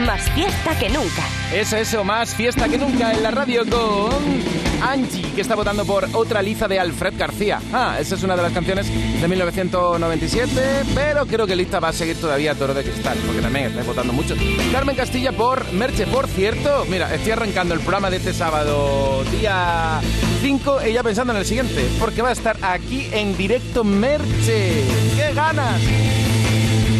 Más fiesta que nunca. Eso, eso, más fiesta que nunca en la radio con Angie, que está votando por otra liza de Alfred García. Ah, esa es una de las canciones de 1997, pero creo que lista va a seguir todavía Toro de Cristal, porque también está votando mucho. Carmen Castilla por Merche, por cierto. Mira, estoy arrancando el programa de este sábado, día 5, ella pensando en el siguiente, porque va a estar aquí en directo Merche. ¡Qué ganas!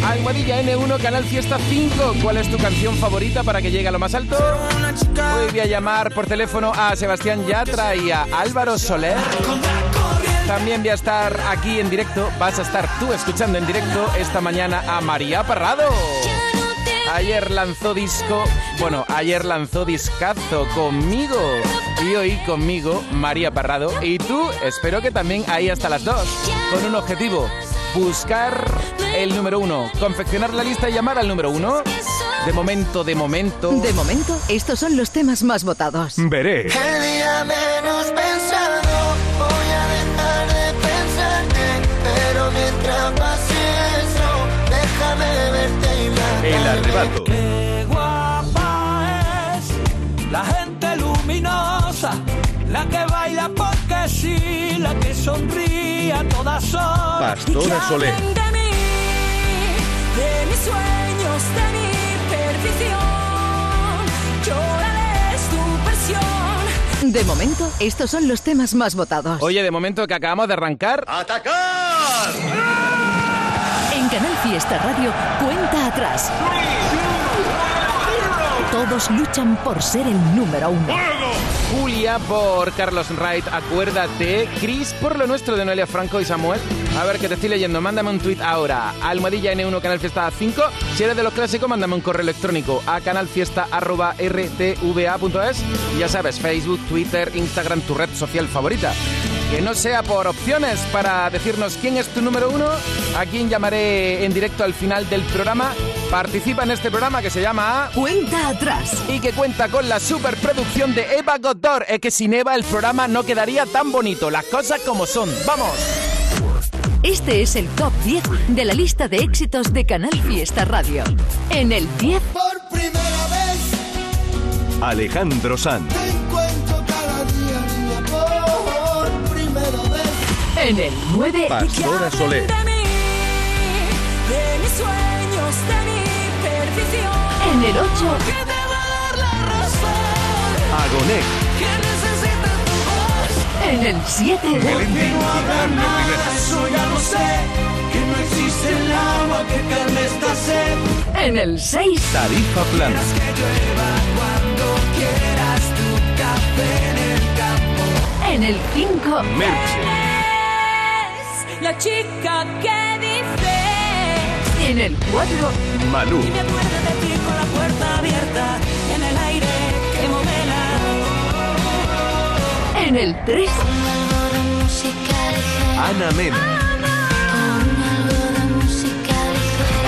Almohadilla N1, Canal Fiesta 5. ¿Cuál es tu canción favorita para que llegue a lo más alto? Hoy voy a llamar por teléfono a Sebastián Yatra y a Álvaro Soler. También voy a estar aquí en directo, vas a estar tú escuchando en directo esta mañana a María Parrado. Ayer lanzó disco, bueno, ayer lanzó discazo conmigo y hoy conmigo María Parrado y tú espero que también ahí hasta las dos, con un objetivo, buscar el número uno, confeccionar la lista y llamar al número uno. De momento, de momento. De momento, estos son los temas más votados. Veré. El día menos pensado voy a dejar de pensarte, pero mientras pase eso, déjame verte y matarme. El arrebato. Qué guapa es la gente luminosa, la que baila porque sí, la que sonríe a todas horas. Pastora Soler. Sueños, de mi perdición. Lloraré tu versión. De momento, estos son los temas más votados. Oye, de momento que acabamos de arrancar, En Canal Fiesta Radio, cuenta atrás. Todos luchan por ser el número uno. Julia por Carlos Wright, acuérdate. Chris por lo nuestro de Noelia Franco y Samuel. A ver, que te estoy leyendo. Mándame un tweet ahora. Almohadilla N1 Canal Fiesta 5. Si eres de los clásicos, mándame un correo electrónico a canalfiesta.rtva.es. Ya sabes, Facebook, Twitter, Instagram, tu red social favorita. Que no sea por opciones para decirnos quién es tu número uno, a quién llamaré en directo al final del programa. Participa en este programa que se llama Cuenta atrás. y que cuenta con la superproducción de Eva Godor. Es que sin Eva el programa no quedaría tan bonito. Las cosas como son. ¡Vamos! Este es el top 10 de la lista de éxitos de Canal Fiesta Radio. En el 10, Por primera vez Alejandro Sanz. En el 9, Pastora Soler. De mí, de mis sueños, de mi perdición. en el 8, Que te va a dar la razón. Agoné. Que necesita tu voz. en el 7, Melendi y Fernando Rivera. Eso ya lo sé. Que no existe el agua que calme esta sed. en el 6, Tarifa plana. Que llueva cuando quieras tu café en el campo. en el 5, Merche. La chica que dice. en el 4, Malú. Y me acuerdo de ti con la puerta abierta en el aire que modela. en el 3, Ana Mena.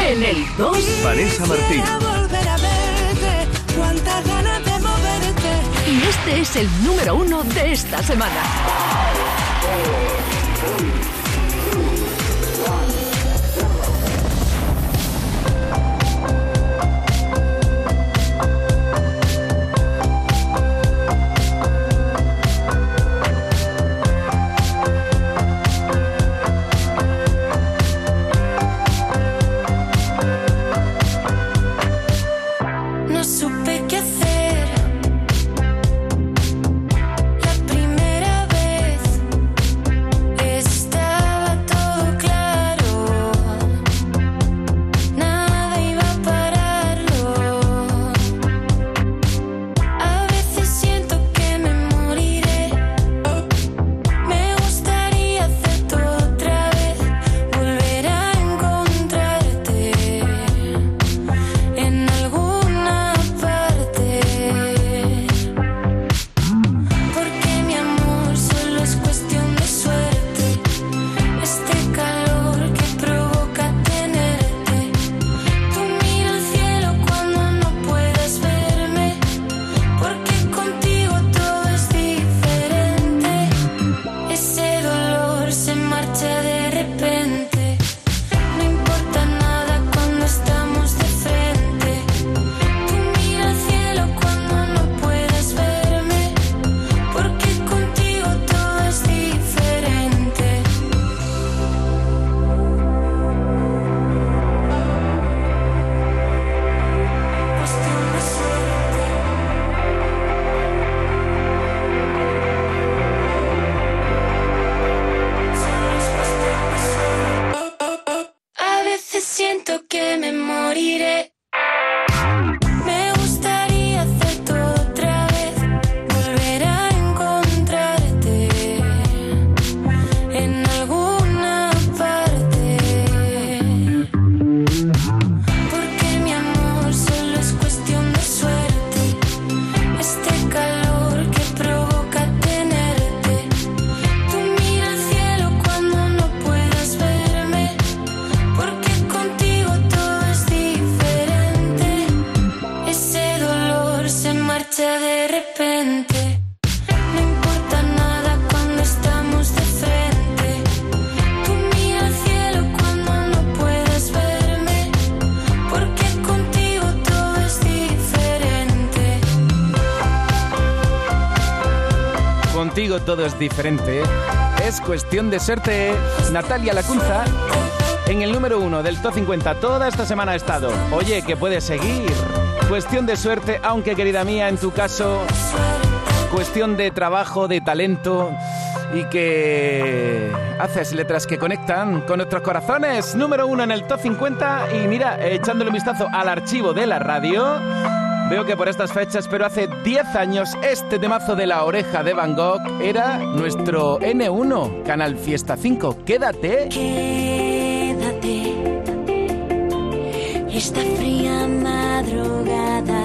en el 2, Vanessa Martín. Volver a verte, cuántas ganas de moverte. y este es el número 1 de esta semana. Todo es diferente. Es cuestión de suerte. Natalia Lacunza en el número uno del Top 50 toda esta semana ha estado. Oye, que puedes seguir. Cuestión de suerte, aunque querida mía, en tu caso, cuestión de trabajo, de talento y que haces letras que conectan con nuestros corazones. Número uno en el Top 50 y mira, echándole un vistazo al archivo de la radio. Veo que por estas fechas, pero hace 10 años, este temazo de la oreja de Van Gogh era nuestro N1, Canal Fiesta 5. Quédate. Quédate esta fría madrugada,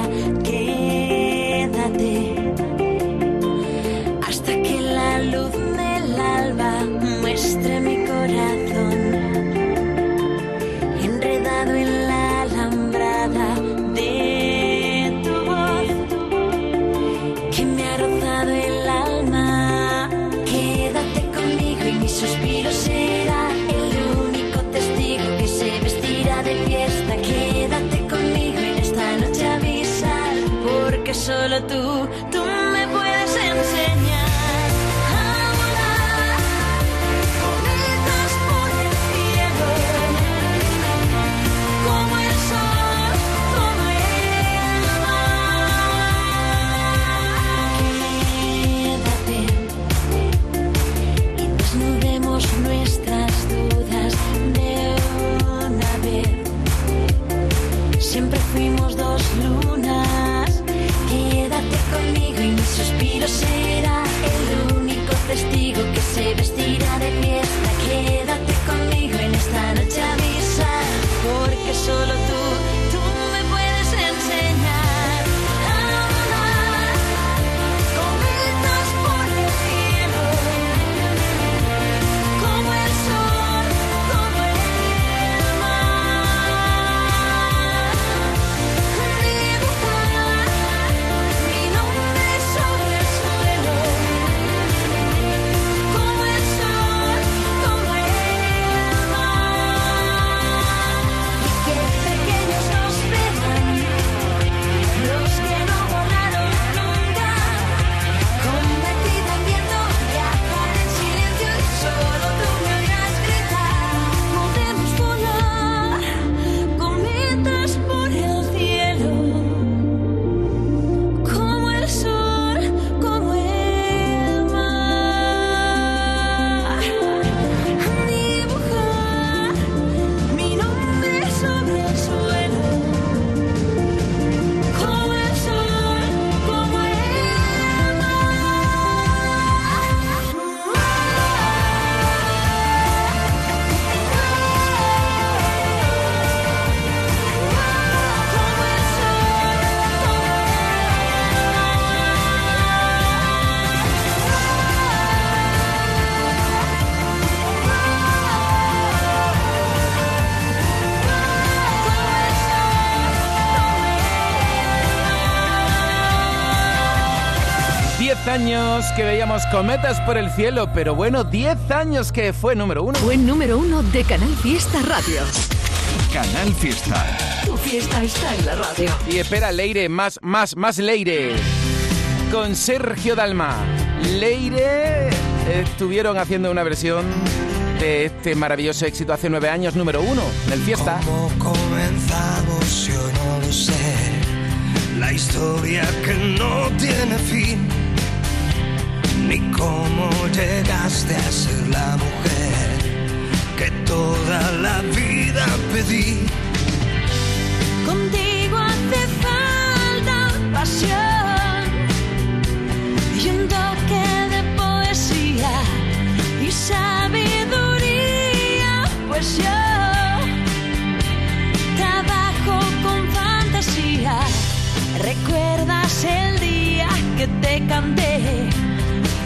cometas por el cielo, pero bueno, 10 años que fue número uno. Buen número uno de Canal Fiesta Radio. Canal Fiesta. Tu fiesta está en la radio. Y espera, Leire, más, más, más Leire. Con Sergio Dalma. Leire estuvieron haciendo una versión de este maravilloso éxito hace nueve años, número uno, en el Fiesta. ¿Cómo comenzamos? Yo no lo sé. La historia que no tiene fin. Ni cómo llegaste a ser la mujer que toda la vida pedí. Contigo hace falta pasión y un toque de poesía y sabiduría, pues yo trabajo con fantasía. ¿Recuerdas el día que te canté?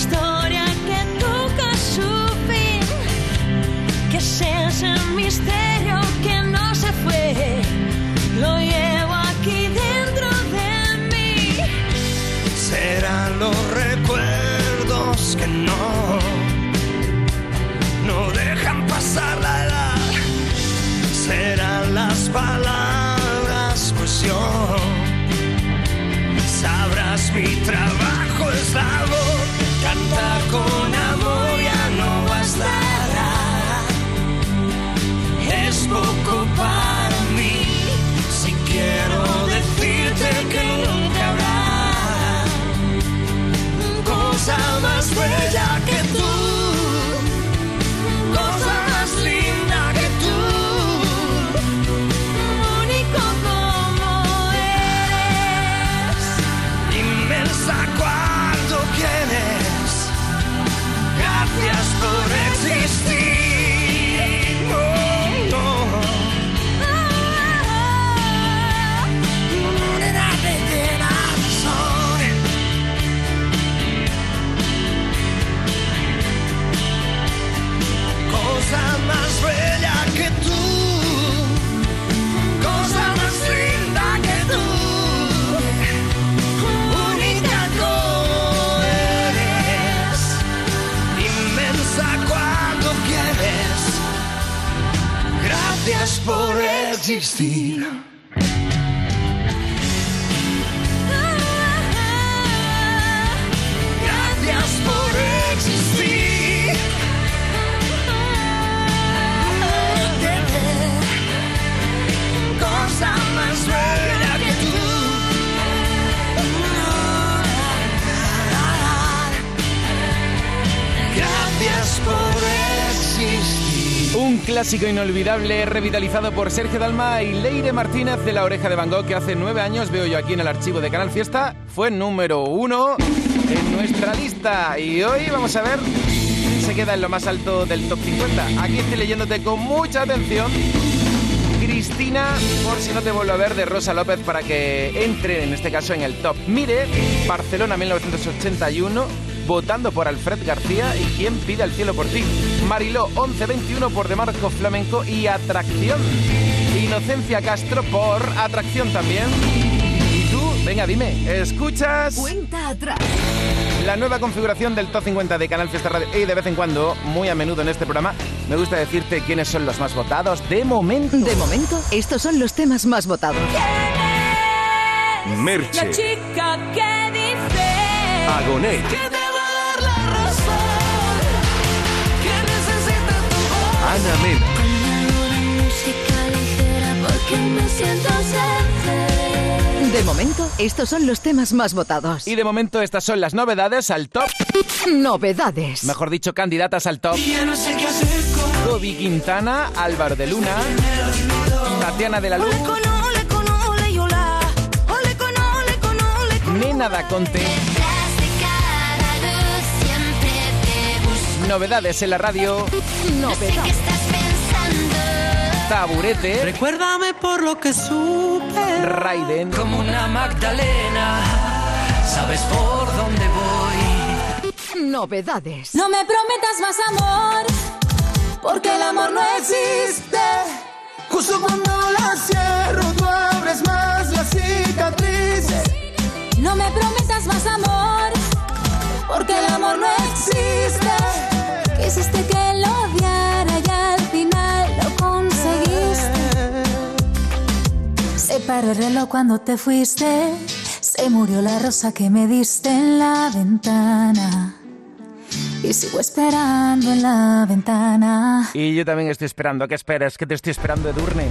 historia que toca su fin. Que es ese misterio que no se fue. Lo llevo aquí dentro de mí. Serán los recuerdos que no, no dejan pasar la edad. Serán las palabras, pues yo sabrás mi trabajo es la voz. Cantar con amor ya no bastará. Es existir. Clásico inolvidable revitalizado por Sergio Dalma y Leire Martínez de La Oreja de Van que hace nueve años, veo yo aquí en el archivo de Canal Fiesta, fue número uno en nuestra lista. Y hoy vamos a ver quién se queda en lo más alto del top 50. Aquí estoy leyéndote con mucha atención. Cristina, por si no te vuelvo a ver, de Rosa López para que entre en este caso en el top. Mire, Barcelona 1981, votando por Alfred García y quién pide al cielo por ti. Mariló 1121 por De Marco Flamenco y Atracción. Inocencia Castro por Atracción también. Y tú, venga, dime, ¿escuchas? Cuenta atrás. La nueva configuración del Top 50 de Canal Fiesta Radio y de vez en cuando, muy a menudo en este programa, me gusta decirte quiénes son los más votados de momento. De momento, estos son los temas más votados. Merche, La chica que dice Agonet, siento ser De momento, estos son los temas más votados. Y de momento estas son las novedades al top, Novedades. mejor dicho, candidatas al top. Ya no sé qué hacer con Toby Quintana, Álvaro de Luna, Tatiana de la Luz, Nena da Conte. Novedades en la radio. Novedades. Taburete. Recuérdame por lo que supe. Raiden. Como una Magdalena. Sabes por dónde voy. Novedades. No me prometas más amor, porque el amor no existe. Justo cuando la cierro, tú abres más las cicatrices. No me prometas más amor, porque el amor no existe. Quisiste que lo odiara y al final lo conseguiste. Se paró el reloj cuando te fuiste. Se murió la rosa que me diste en la ventana. Y sigo esperando en la ventana. Y yo también estoy esperando. ¿Qué esperas? Que te estoy esperando, Edurne.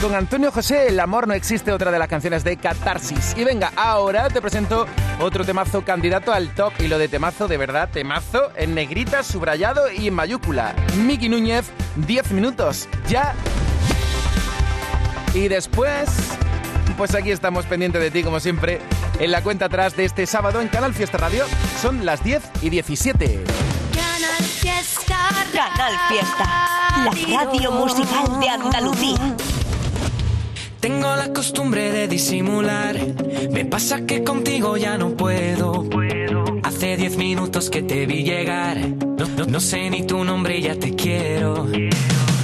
Con Antonio José, El amor no existe, otra de las canciones de Catarsis. Y venga, ahora te presento otro temazo candidato al top. Y lo de temazo, de verdad, temazo, en negrita, subrayado y en mayúscula. Miki Núñez, 10 minutos. Ya. Y después, pues aquí estamos pendientes de ti, como siempre, en la cuenta atrás de este sábado en Canal Fiesta Radio. Son las 10 y 17. Canal Fiesta. Canal Fiesta, la radio musical de Andalucía. Tengo la costumbre de disimular. Me pasa que contigo ya no puedo. Hace diez minutos que te vi llegar. No, no- no sé ni tu nombre y ya te quiero.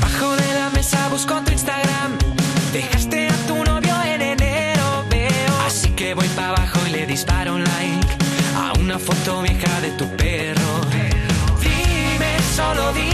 Bajo de la mesa busco tu Instagram. Dejaste a tu novio en enero, veo. Así que voy para abajo y le disparo un like a una foto vieja de tu perro. Dime, solo dime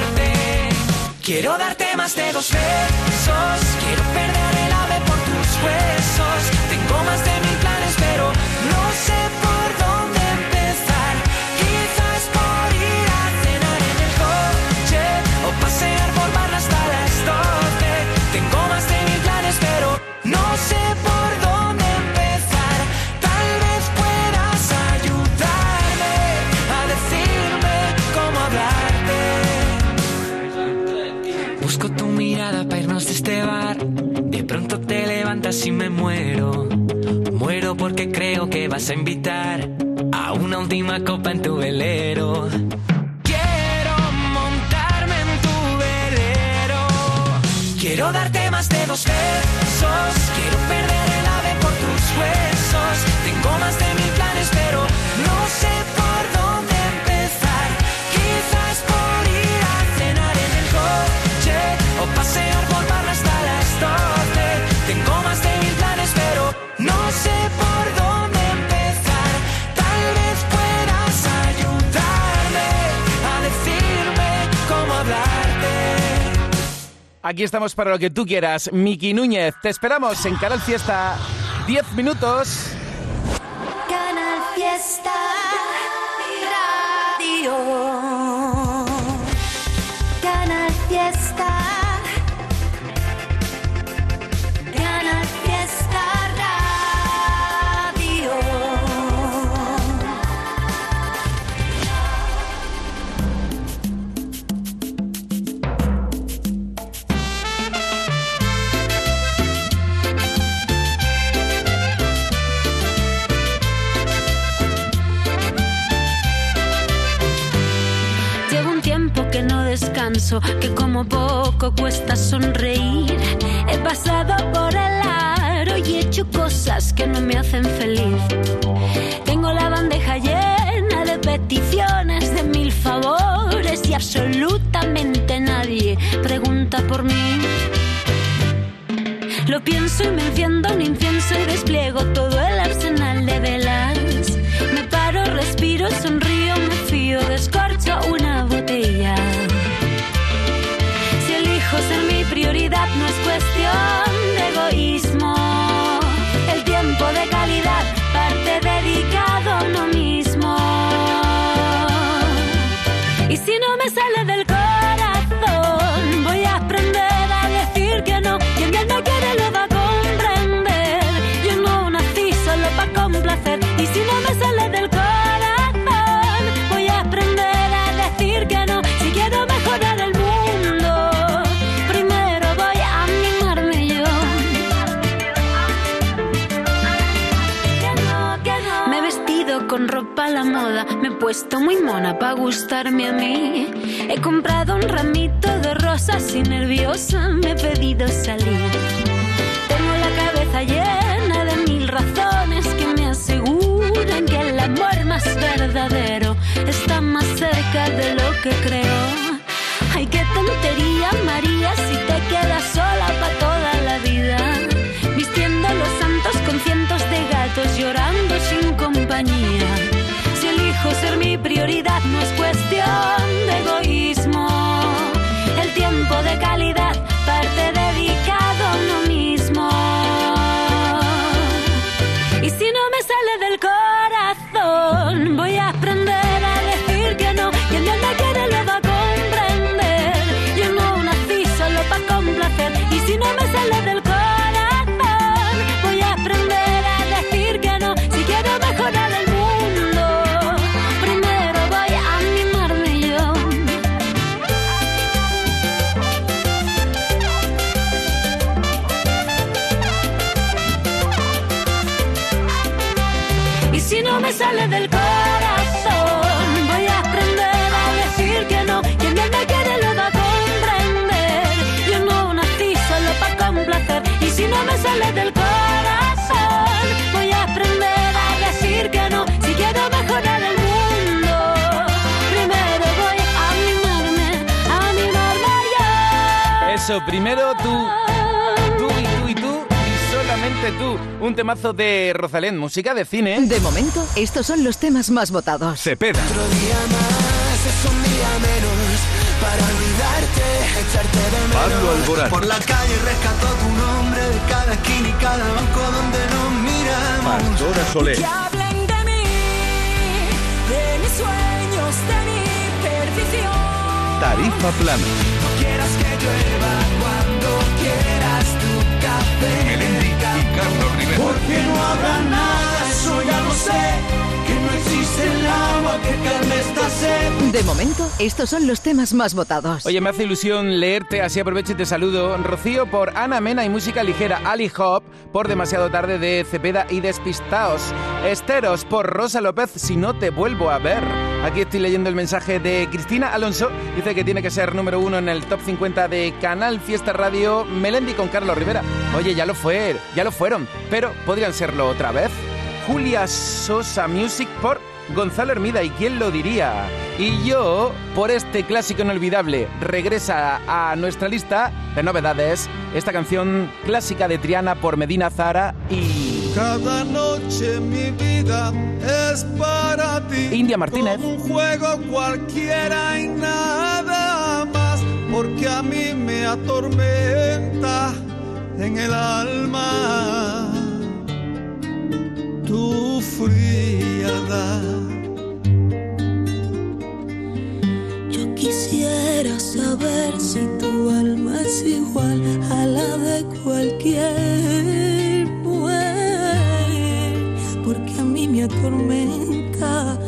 Quiero darte más de dos besos. Quiero perder el ave por tus huesos. Tengo más de mil planes, pero no sé creo que vas a invitar a una última copa en tu velero. Quiero montarme en tu velero. Quiero darte más de dos besos. Quiero perder el ave por tus huesos. Tengo más de mil planes, pero no sé Aquí estamos para lo que tú quieras. Miki Núñez, te esperamos en Canal Fiesta. 10 minutos. Que como poco cuesta sonreír. He pasado por el aro y he hecho cosas que no me hacen feliz. Tengo la bandeja llena de peticiones, de mil favores y absolutamente nadie pregunta por mí. Lo pienso y me enciendo un incienso y despliego todo el puesto muy mona para gustarme a mí. He comprado un ramito de rosas y nerviosa me he pedido salir. Tengo la cabeza llena de mil razones que me aseguran que el amor más verdadero está más cerca de lo que creo. Ay, qué tontería, calidad Eso, primero tú, tú y tú y tú y solamente tú. Un temazo de Rosalén, música de cine. De momento, estos son los temas más votados. Cepeda, Otro día más es un día menos para olvidarte, echarte de menos. Pablo Alborán, Por la calle rescato tu nombre de cada esquina y cada banco donde nos miramos. Pastora Soler, Que hablen de mí, de mis sueños, de mi perdición. Tarifa Plana, llueva cuando quieras tu café. Melendi y Carlos Rivera. Porque no habrá nada, eso ya lo sé. Que no existe el agua que calme esta sed. De momento, estos son los temas más votados. Oye, me hace ilusión leerte, así aprovecho y te saludo. Rocío por Ana Mena y música ligera. Ali Hop por Demasiado tarde de Cepeda y Despistaos. Esteros por Rosa López, Si no te vuelvo a ver. Aquí estoy leyendo el mensaje de Cristina Alonso. Dice que tiene que ser número uno en el top 50 de Canal Fiesta Radio Melendi con Carlos Rivera. Oye, ya lo fue, ya lo fueron, pero podrían serlo otra vez. Julia Sosa Music por Gonzalo Hermida, ¿y quién lo diría? Y yo, por este clásico inolvidable, regresa a nuestra lista de novedades esta canción clásica de Triana por Medina Zara y Cada noche mi vida es para ti. India Martínez. Como un juego cualquiera y nada más. Porque a mí me atormenta en el alma tu frialdad. Yo quisiera saber si tu alma es igual a la de cualquier me atormenta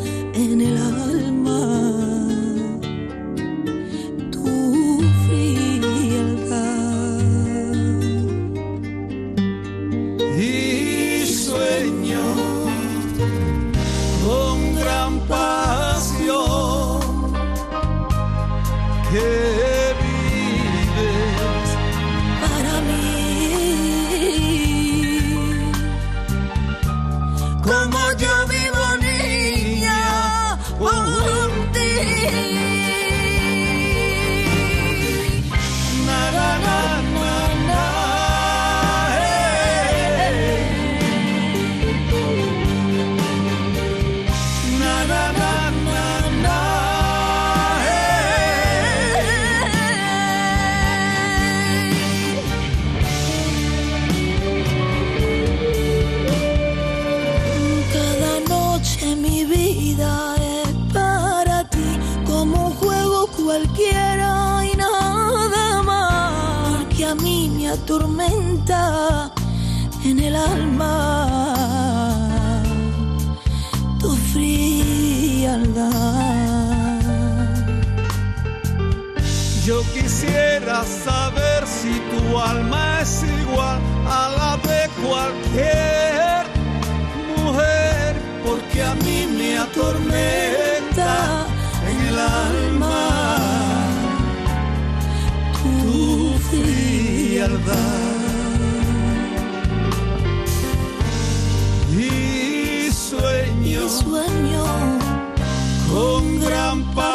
atormenta en el alma tu frialdad. Yo quisiera saber si tu alma es igual frialdad. Y sueño, Sueño con gran pasión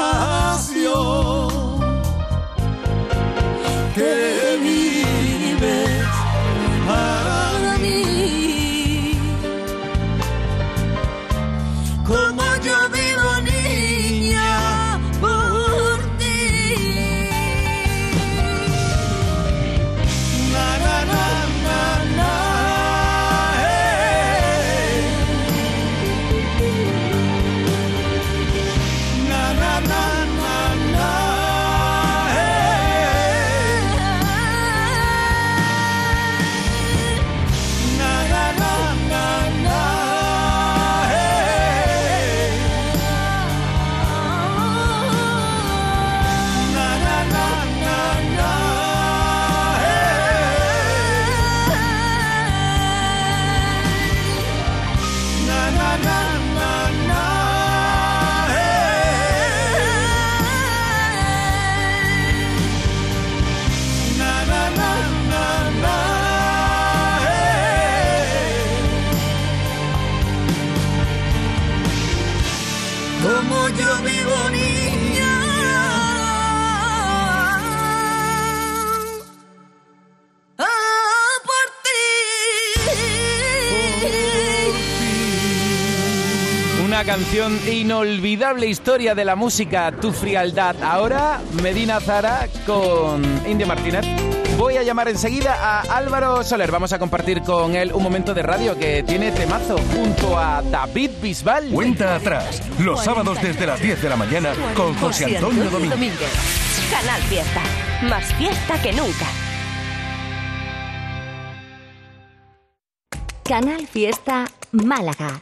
na na na na Una canción inolvidable historia de la música Tu Frialdad. Ahora Medina Zara con India Martínez. Voy a llamar enseguida a Álvaro Soler. Vamos a compartir con él un momento de radio que tiene temazo junto a David Bisbal. Cuenta atrás, los sábados desde las 10 de la mañana con José Antonio Domínguez. Canal Fiesta. Más fiesta que nunca. Canal Fiesta Málaga.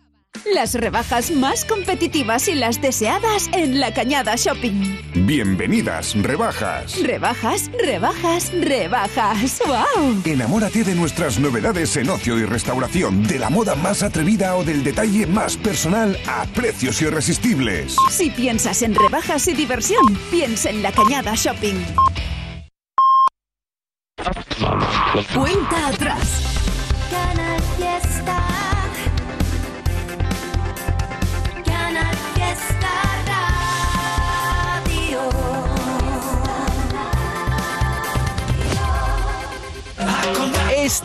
Las rebajas más competitivas y las deseadas en La Cañada Shopping. Bienvenidas, rebajas. Rebajas, rebajas, rebajas. ¡Wow! Enamórate de nuestras novedades en ocio y restauración, de la moda más atrevida o del detalle más personal a precios irresistibles. Si piensas en rebajas y diversión, piensa en La Cañada Shopping. Cuenta atrás.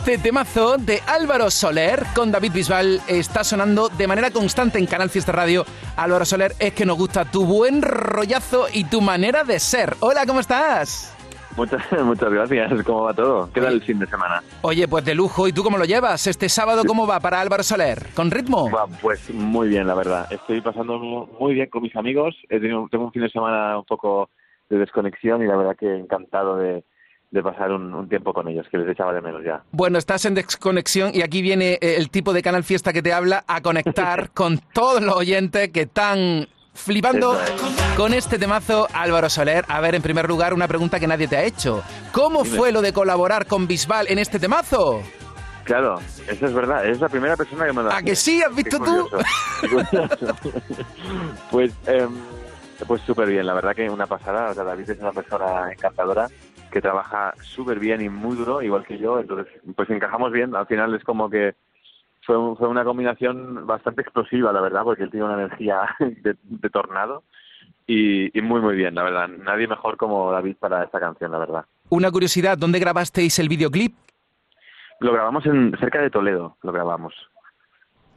Este temazo de Álvaro Soler con David Bisbal está sonando de manera constante en Canal Fiesta Radio. Álvaro Soler, es que nos gusta tu buen rollazo y tu manera de ser. Hola, ¿cómo estás? Muchas, muchas gracias. ¿Cómo va todo? ¿Qué tal el fin de semana? Oye, pues de lujo. ¿Y tú cómo lo llevas? Este sábado, ¿cómo va para Álvaro Soler? ¿Con ritmo? Va, pues muy bien, la verdad. Estoy pasando muy bien con mis amigos. He tenido, tengo un fin de semana un poco de desconexión y la verdad que encantado de, de pasar un, un tiempo con ellos, que les echaba de menos ya. Bueno, estás en desconexión y aquí viene eh, el tipo de Canal Fiesta que te habla a conectar con todos los oyentes que están flipando con este temazo Álvaro Soler. A ver, en primer lugar, una pregunta que nadie te ha hecho. ¿Cómo Dime. fue lo de colaborar con Bisbal en este temazo? Claro, eso es verdad. Es la primera persona que me lo ¿A que sí? ¿Has visto tú? pues em, pues súper bien, la verdad que una pasada. O sea, David es una persona encantadora que trabaja súper bien y muy duro, igual que yo. Entonces, pues encajamos bien. Al final es como que fue, un- fue una combinación bastante explosiva, la verdad, porque él tiene una energía de, de tornado. Y, y muy, muy bien, la verdad. Nadie mejor como David para esta canción, la verdad. Una curiosidad, ¿dónde grabasteis el videoclip? Lo grabamos en cerca de Toledo, lo grabamos.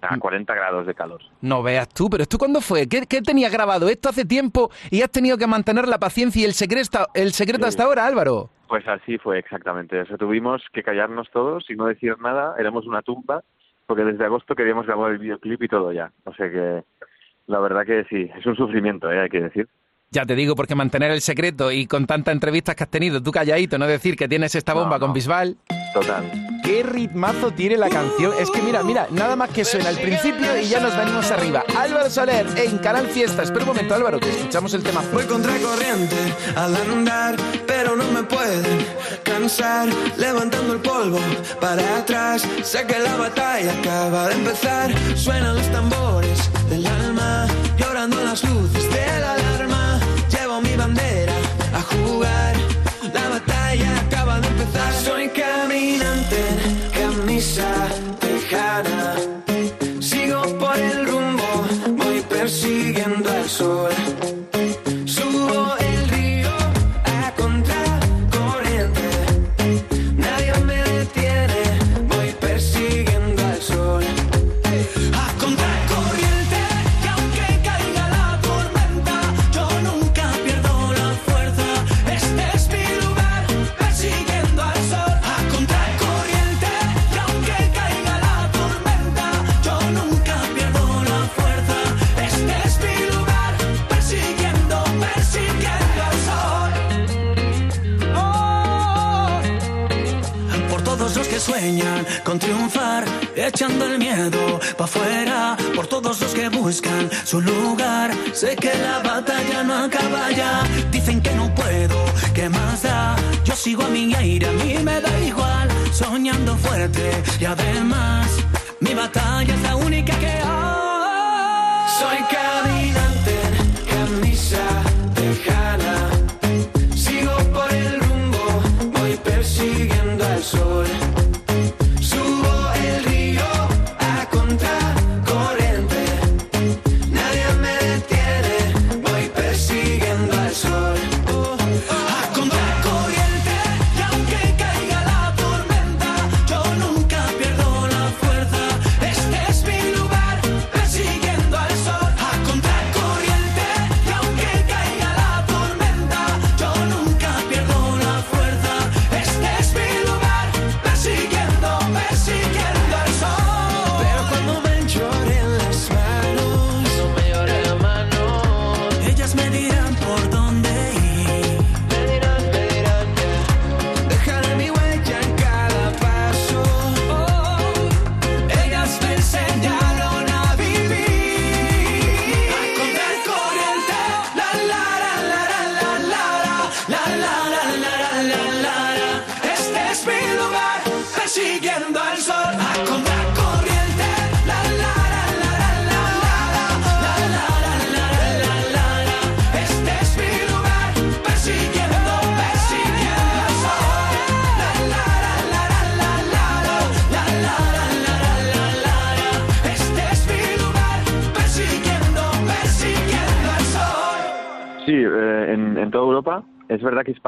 A 40 grados de calor. No veas tú, pero ¿esto cuándo fue? ¿Qué, qué tenías grabado? Esto hace tiempo y has tenido que mantener la paciencia y el secreto, el secreto hasta ahora, Álvaro. Pues así fue exactamente. O sea, tuvimos que callarnos todos y no decir nada. Éramos una tumba porque desde agosto queríamos grabar el videoclip y todo ya. O sea que la verdad que sí, es un sufrimiento, ¿eh? hay que decir. Ya te digo, porque mantener el secreto y con tantas entrevistas que has tenido, tú calladito, no decir que tienes esta bomba con Bisbal. Total. ¿Qué ritmazo tiene la canción? Es que mira, mira, nada más que suena al principio y ya nos venimos arriba. Álvaro Soler en Canal Fiesta. Espera un momento, Álvaro, que escuchamos el tema. Voy contracorriente al andar, pero no me pueden cansar. Levantando el polvo para atrás. Sé que la batalla acaba de empezar. Suenan los tambores del alma, llorando las luces de la So. Con triunfar, echando el miedo pa' afuera. Por todos los que buscan su lugar, sé que la batalla no acaba ya. Dicen que no puedo, ¿qué más da? Yo sigo a mi aire, a mí me da igual. Soñando fuerte y además, mi batalla es la única que hay. Soy caminante,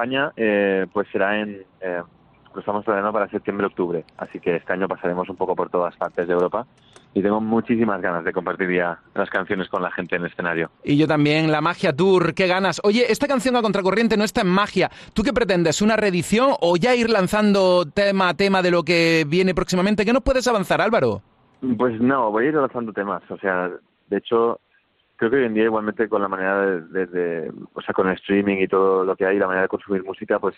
España eh, pues será en... eh, lo estamos planeando para septiembre-octubre, así que este año pasaremos un poco por todas partes de Europa y tengo muchísimas ganas de compartir ya las canciones con la gente en el escenario. Y yo también, la Magia Tour, qué ganas. Oye, esta canción a contracorriente no está en magia. ¿Tú qué pretendes? ¿Una reedición o ya ir lanzando tema a tema de lo que viene próximamente? ¿Qué nos puedes avanzar, Álvaro? Pues no, voy a ir lanzando temas. O sea, de hecho, creo que hoy en día igualmente con la manera de, de- de- o sea, con el streaming y todo lo que hay, la manera de consumir música, pues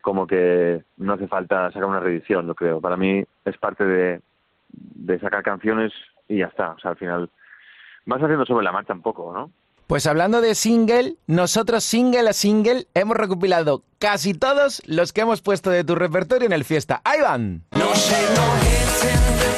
como que no hace falta sacar una reedición, lo creo. Para mí es parte de, de sacar canciones y ya está. O sea, al final vas haciendo sobre la marcha un poco, ¿no? Pues hablando de single, nosotros single a single hemos recopilado casi todos los que hemos puesto de tu repertorio en el fiesta. ¡Ahí van! No shade, no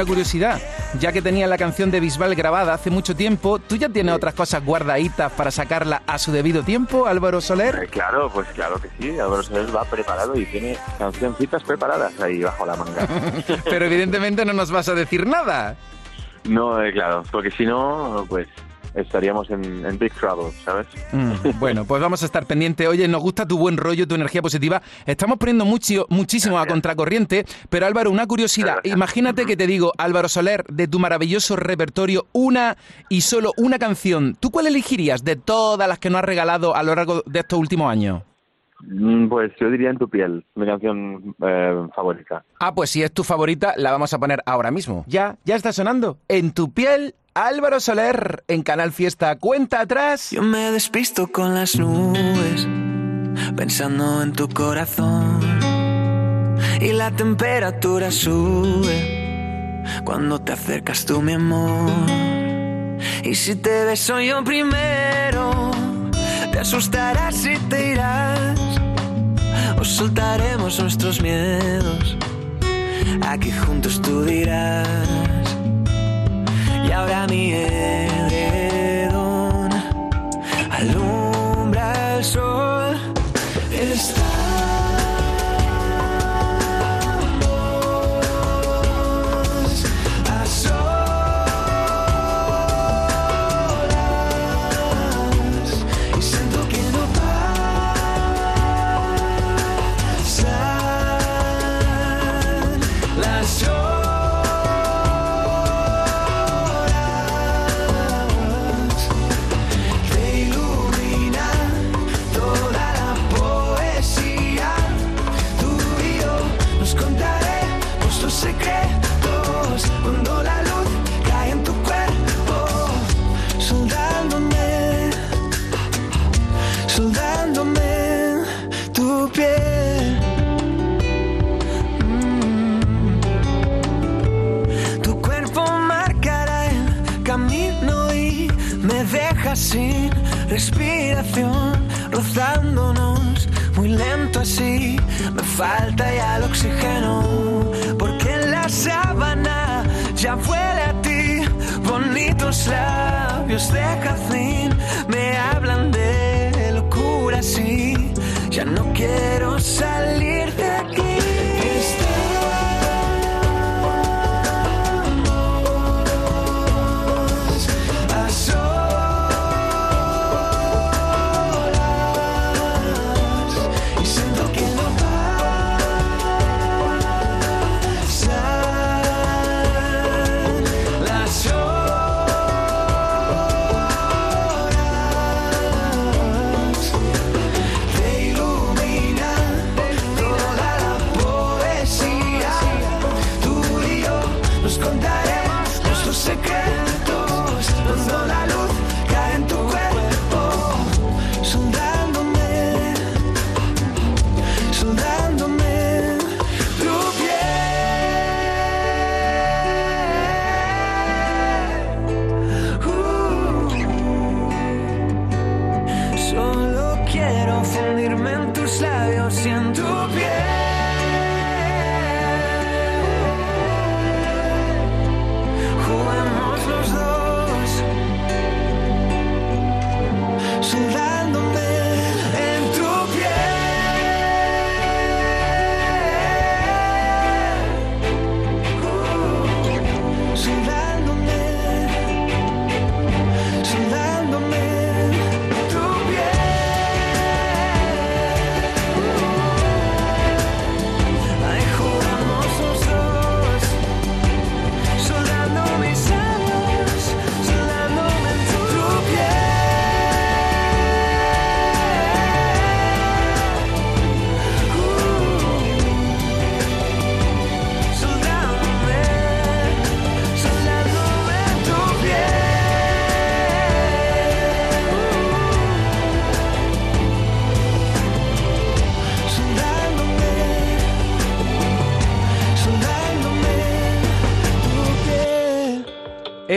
una curiosidad. Ya que tenía la canción de Bisbal grabada hace mucho tiempo, ¿tú ya tienes otras cosas guardaditas para sacarla a su debido tiempo, Álvaro Soler? Eh, claro, pues claro que sí. Álvaro Soler va preparado y tiene cancioncitas preparadas ahí bajo la manga. Pero evidentemente no nos vas a decir nada. No, eh, claro, porque si no, pues estaríamos en, en big trouble, ¿sabes? Mm, bueno, pues vamos a estar pendiente. Oye, nos gusta tu buen rollo, tu energía positiva. Estamos poniendo mucho, muchísimo a contracorriente, pero Álvaro, una curiosidad. Imagínate que te digo, Álvaro Soler, de tu maravilloso repertorio, una y solo una canción. ¿Tú cuál elegirías de todas las que nos has regalado a lo largo de estos últimos años? Mm, Pues yo diría En tu piel, mi canción eh, favorita. Ah, pues si es tu favorita, la vamos a poner ahora mismo. Ya, ya está sonando. En tu piel, Álvaro Soler, en Canal Fiesta. Cuenta atrás. Yo me despisto con las nubes, pensando en tu corazón. Y la temperatura sube cuando te acercas tú, mi amor. Y si te beso yo primero, te asustarás y te irás. O soltaremos nuestros miedos. Aquí juntos tú dirás. Y ahora mi edredón alumbra el sol. Sin respiración, rozándonos muy lento así. Me falta ya el oxígeno, porque en la sábana ya huele a ti. Bonitos labios de jazmín me hablan de locura, sí. Ya no quiero salir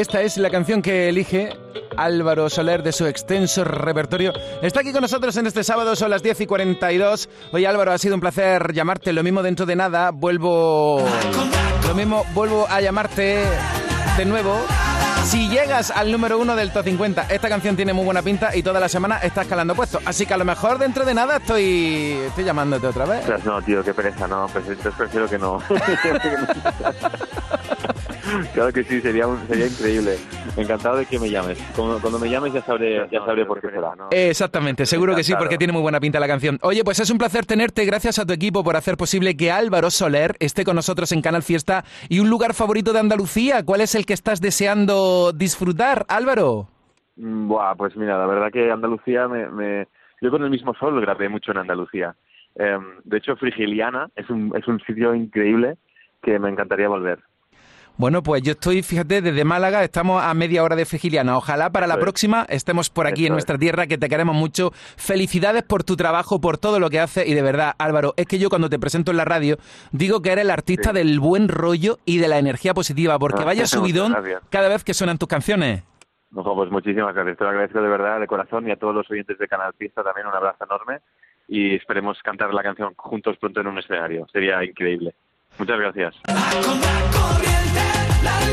Esta es la canción que elige Álvaro Soler de su extenso repertorio. Está aquí con nosotros en este sábado, son las 10 y 42. Oye Álvaro, ha sido un placer llamarte. Lo mismo dentro de nada, vuelvo... Lo mismo, vuelvo a llamarte de nuevo. Si llegas al número uno del top 50, esta canción tiene muy buena pinta y toda la semana está escalando puesto. Así que a lo mejor dentro de nada estoy, estoy llamándote otra vez. Ostras, no, tío, qué pereza, no. Pues entonces prefiero que no. claro que sí, sería, un- sería increíble. Encantado de que me llames. Cuando, cuando me llames ya sabré, ya sabré por qué será. Exactamente, seguro que sí, porque tiene muy buena pinta la canción. Oye, pues es un placer tenerte, gracias a tu equipo por hacer posible que Álvaro Soler esté con nosotros en Canal Fiesta. ¿Y un lugar favorito de Andalucía? ¿Cuál es el que estás deseando disfrutar, Álvaro? Mm, Buah, pues mira, la verdad que Andalucía me... me- Yo con el mismo sol grabé mucho en Andalucía. Em, de hecho, Frigiliana es un, es un sitio increíble que me encantaría volver. Bueno, pues yo estoy, fíjate, desde Málaga, estamos a media hora de Frigiliana. Ojalá para la próxima estemos por aquí Eso en es. nuestra tierra, que te queremos mucho. Felicidades por tu trabajo, por todo lo que haces. Y de verdad, Álvaro, es que yo cuando te presento en la radio digo que eres el artista del buen rollo y de la energía positiva, porque Ah, vaya subidón cada vez que suenan tus canciones. Ojo, pues muchísimas gracias. Te lo agradezco de verdad, de corazón, y a todos los oyentes de Canal Fiesta también un abrazo enorme. Y esperemos cantar la canción juntos pronto en un escenario. Sería increíble. Muchas gracias. la, la.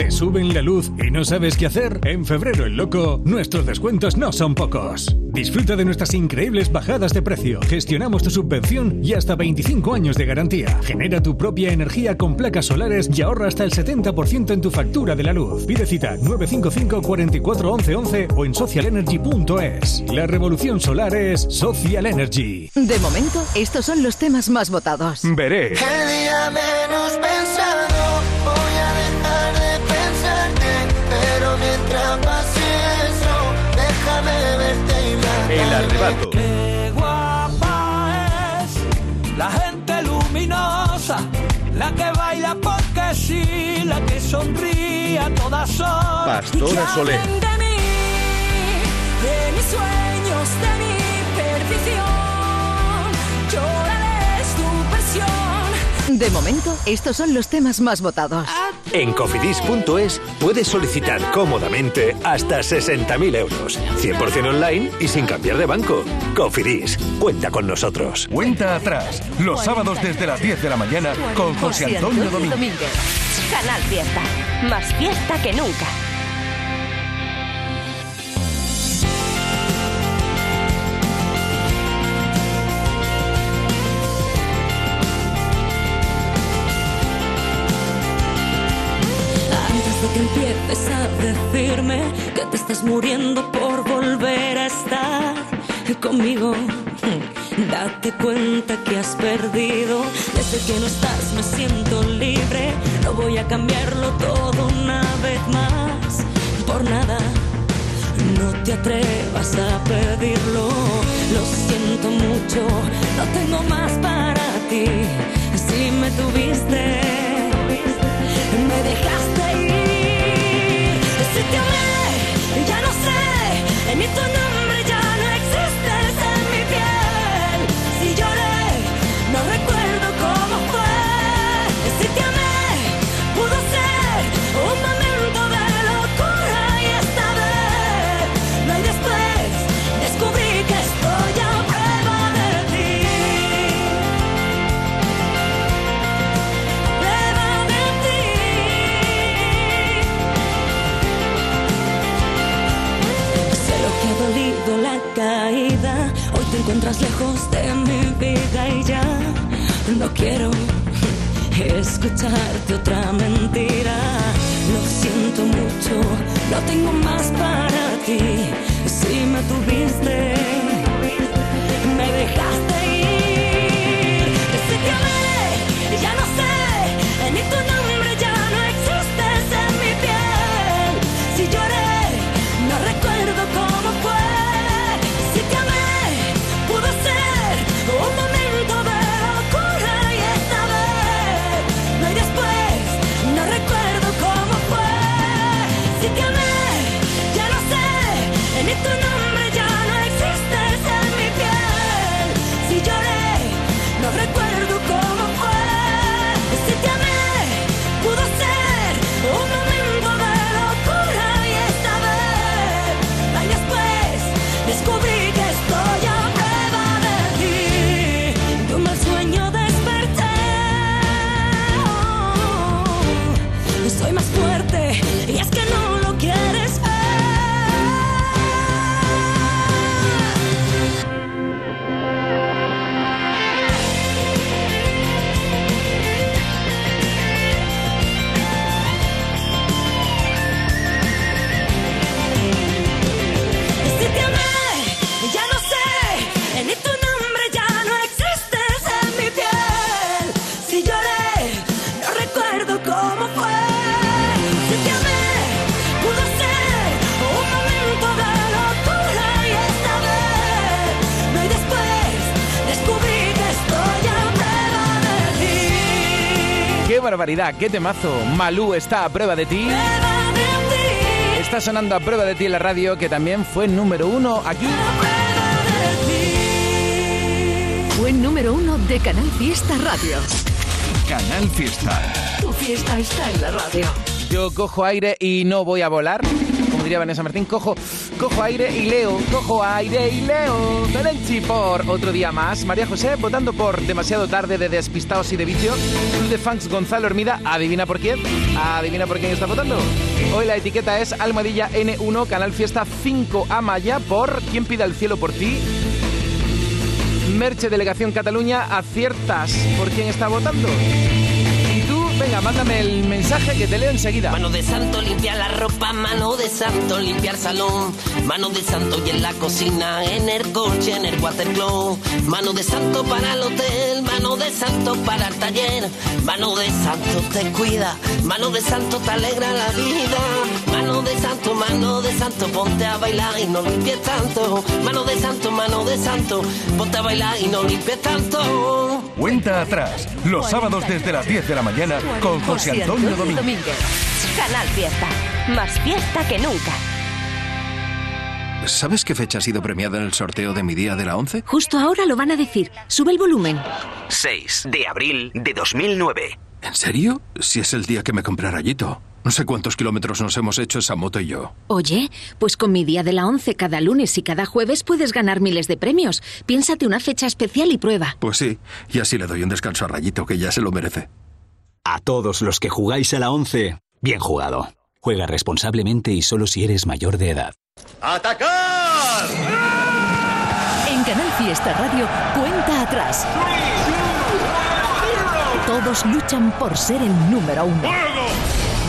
¿Te suben la luz y no sabes qué hacer? En febrero el loco, nuestros descuentos no son pocos. Disfruta de nuestras increíbles bajadas de precio. Gestionamos tu subvención y hasta 25 años de garantía. Genera tu propia energía con placas solares y ahorra hasta el 70% en tu factura de la luz. Pide cita 955 44 11 11 o en socialenergy.es. La revolución solar es Social Energy. De momento, estos son los temas más votados. Veré. El día menos pensado, arrebato. Qué guapa es la gente luminosa, la que baila porque sí, la que sonríe a todas horas. Pastora Soler. de mí, de mis sueños, de mi perdición. De momento, estos son los temas más votados. En cofidis.es puedes solicitar cómodamente hasta 60.000 euros. 100% online y sin cambiar de banco. Cofidis, cuenta con nosotros. Cuenta atrás, los sábados desde las 10 de la mañana con José Antonio Domínguez. Canal Fiesta. Más fiesta que nunca. Empieces a decirme que te estás muriendo por volver a estar conmigo, date cuenta que has perdido. Desde que no estás me siento libre. No voy a cambiarlo todo una vez más. Por nada, no te atrevas a pedirlo. Lo siento mucho, no tengo más para ti. Si me tuviste me dejaste. Si te amé, ya no sé, ni nombre encuentras lejos de mi vida y ya no quiero escucharte otra mentira. Lo siento mucho, no tengo más para ti. Si me tuviste, me dejaste ir. Barbaridad! ¡Qué temazo! Malú está a prueba de ti. Está sonando a prueba de ti en la radio, que también fue número uno aquí. Fue número uno de Canal Fiesta Radio. Canal Fiesta. Tu fiesta está en la radio. Yo cojo aire y no voy a volar. Como diría Vanessa Martín, cojo, cojo aire y leo, cojo aire y leo. Telenchi por otro día más. María José votando por demasiado tarde de despistados y de vicio. Club de Fans Gonzalo Hermida, adivina por quién. Adivina por quién está votando. Hoy la etiqueta es Almohadilla N1 Canal Fiesta 5 Amaya por ¿Quién pida el cielo por ti? Merche Delegación Cataluña, aciertas por quién está votando. Venga, mándame el mensaje que te leo enseguida. Mano de santo limpia la ropa, mano de santo limpiar salón, mano de santo y en la cocina, en el coche, en el watercloak, mano de santo para el hotel, mano de santo para el taller, mano de santo te cuida, mano de santo te alegra la vida, mano de santo, mano de santo, ponte a bailar y no limpies tanto, mano de santo, mano de santo, ponte a bailar y no limpies tanto. Cuenta atrás. Los sábados desde las 10 de la mañana con José Antonio Domínguez. Canal Fiesta. Más fiesta que nunca. ¿Sabes qué fecha ha sido premiada en el sorteo de mi día de la 11? Justo ahora lo van a decir. Sube el volumen. 6 de abril de 2009. ¿En serio? Si es el día que me compré rayito. No sé cuántos kilómetros nos hemos hecho esa moto y yo. Oye, pues con mi día de la 11 cada lunes y cada jueves puedes ganar miles de premios. Piénsate una fecha especial y prueba. Pues sí, y así le doy un descanso a Rayito, que ya se lo merece. A todos los que jugáis a la 11, bien jugado. Juega responsablemente y solo si eres mayor de edad. ¡Atacar! En Canal Fiesta Radio, cuenta atrás. Todos luchan por ser el número uno.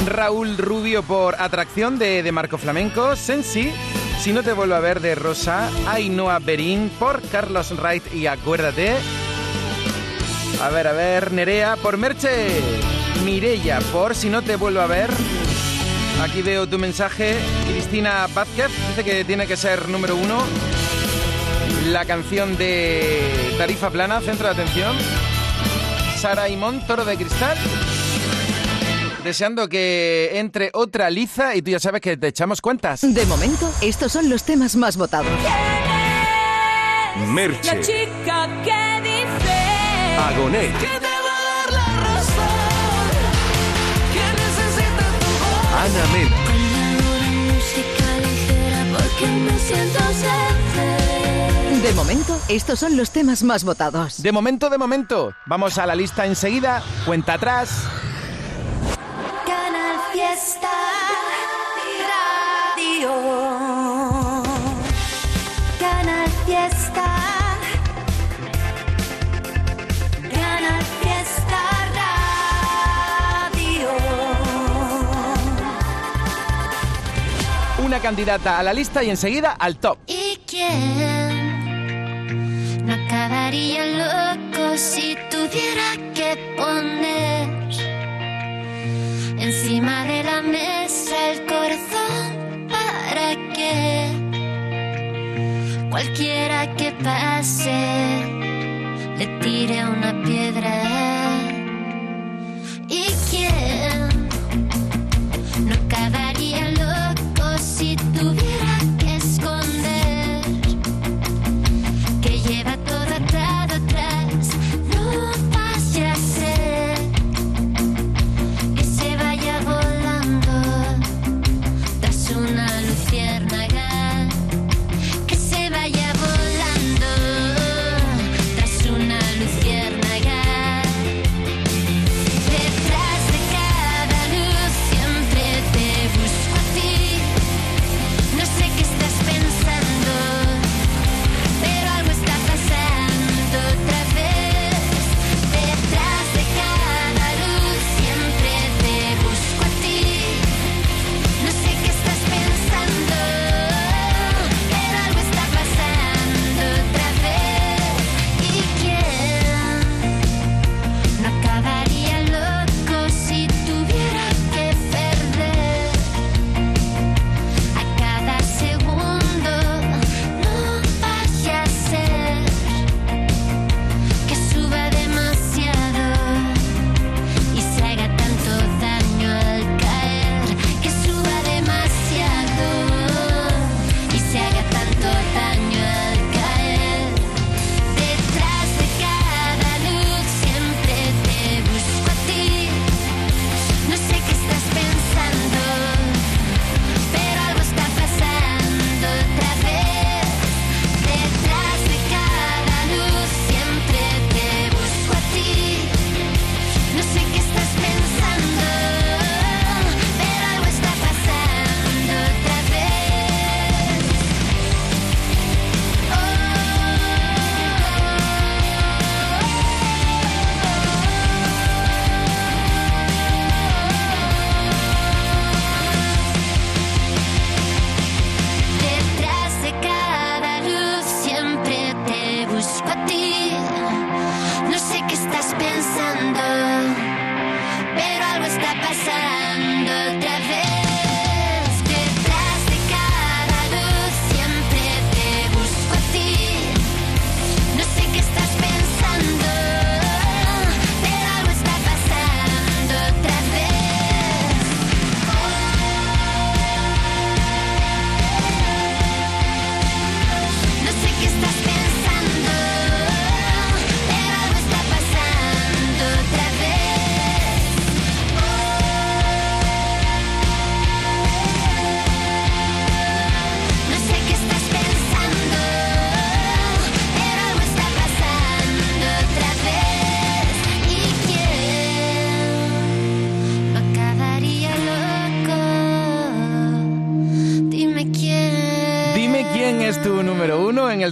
Raúl Rubio por Atracción de, de Marco Flamenco, Sensi, Si no te vuelvo a ver de Rosa, Ainhoa Berín por Carlos Wright y Acuérdate. A ver, a ver, Nerea por Merche, Mirella por Si no te vuelvo a ver. Aquí veo tu mensaje, Cristina Vázquez, dice que tiene que ser número uno. La canción de Tarifa Plana, centro de atención. Sara Imón, Toro de Cristal deseando que entre otra liza y tú ya sabes que te echamos cuentas. De momento, estos son los temas más votados. Merche, La chica que Agonet, que te va a dar la razón, que necesita tu voz. Ana Mena, música ligera porque me siento sed. De momento, estos son los temas más votados. De momento, de momento. Vamos a la lista enseguida. Cuenta atrás. Canal Fiesta Una candidata a la lista y enseguida al top. ¿Y quién no acabaría loco si tuviera que poner encima de la mesa el corazón para que cualquiera que pase le tire una piedra? ¿Y quién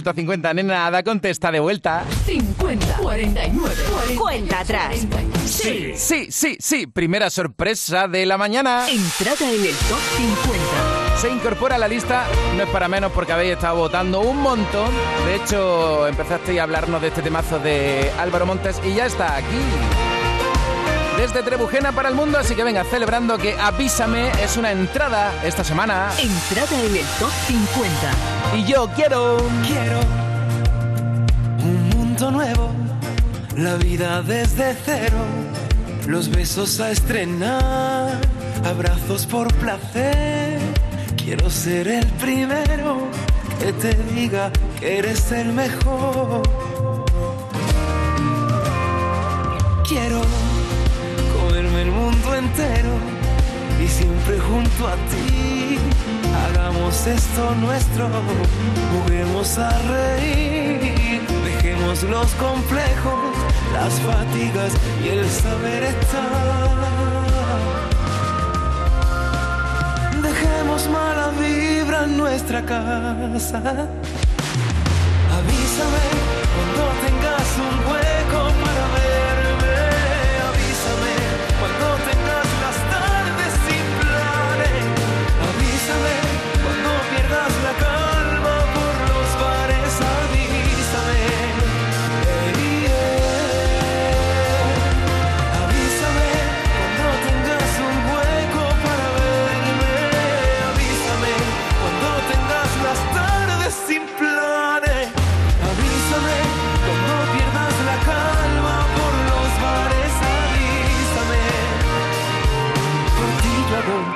número uno en el top 50. Nena, Ada contesta de vuelta. 50, 49, Cuenta atrás. Sí, sí, sí, sí. Primera sorpresa de la mañana. Entrada en el top 50. Se incorpora a la lista, no es para menos porque habéis estado votando un montón. De hecho, empezasteis a hablarnos de este temazo de Álvaro Montes y ya está aquí. Desde Trebujena para el mundo, así que venga, celebrando que Avísame es una entrada esta semana. Entrada en el top 50. Y yo quiero. Quiero un mundo nuevo, la vida desde cero, los besos a estrenar, abrazos por placer. Quiero ser el primero que te diga que eres el mejor. Quiero comerme el mundo entero y siempre junto a ti. Hagamos esto nuestro, juguemos a reír, dejemos los complejos, las fatigas y el saber estar. Dejemos mala vibra en nuestra casa. Avísame cuando tengas un hueco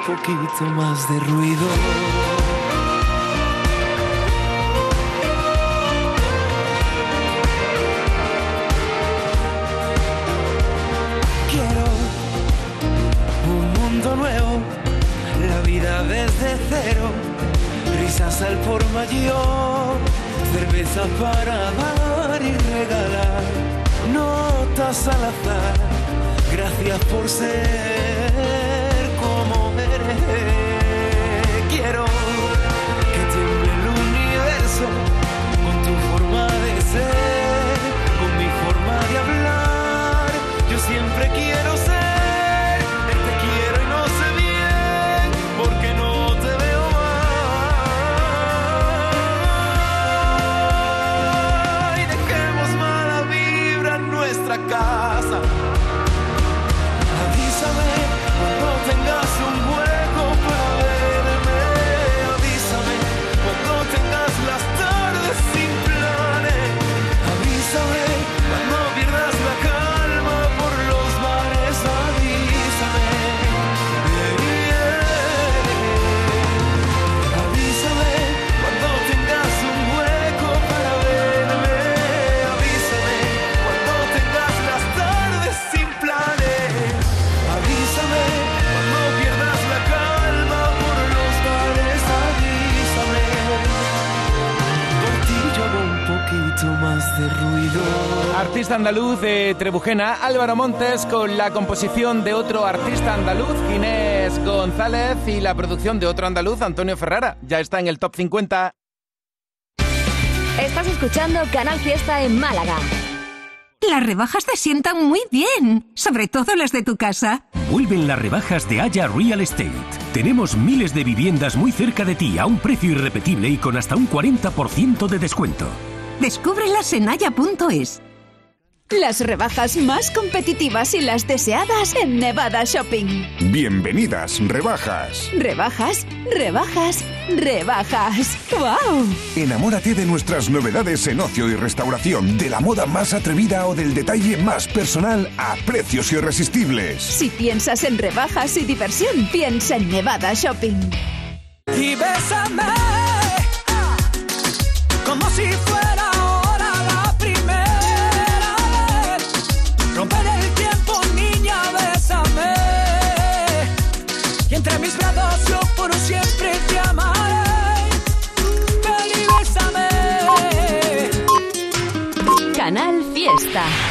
poquito más de ruido. Quiero un mundo nuevo, la vida desde cero, risas al por mayor, cerveza para dar y regalar, notas al azar, gracias por ser eres. Andaluz de Trebujena, Álvaro Montes, con la composición de otro artista andaluz, Ginés González, y la producción de otro andaluz, Antonio Ferrara. Ya está en el top 50. Estás escuchando Canal Fiesta en Málaga. Las rebajas te sientan muy bien, sobre todo las de tu casa. Vuelven las rebajas de Haya Real Estate. Tenemos miles de viviendas muy cerca de ti a un precio irrepetible y con hasta un 40% de descuento. Descúbrelas en haya.es. Las rebajas más competitivas y las deseadas en Nevada Shopping. Bienvenidas, rebajas. Rebajas, rebajas, rebajas. ¡Wow! Enamórate de nuestras novedades en ocio y restauración, de la moda más atrevida o del detalle más personal a precios irresistibles. Si piensas en rebajas y diversión, piensa en Nevada Shopping. Y bésame como si fuera Fiesta.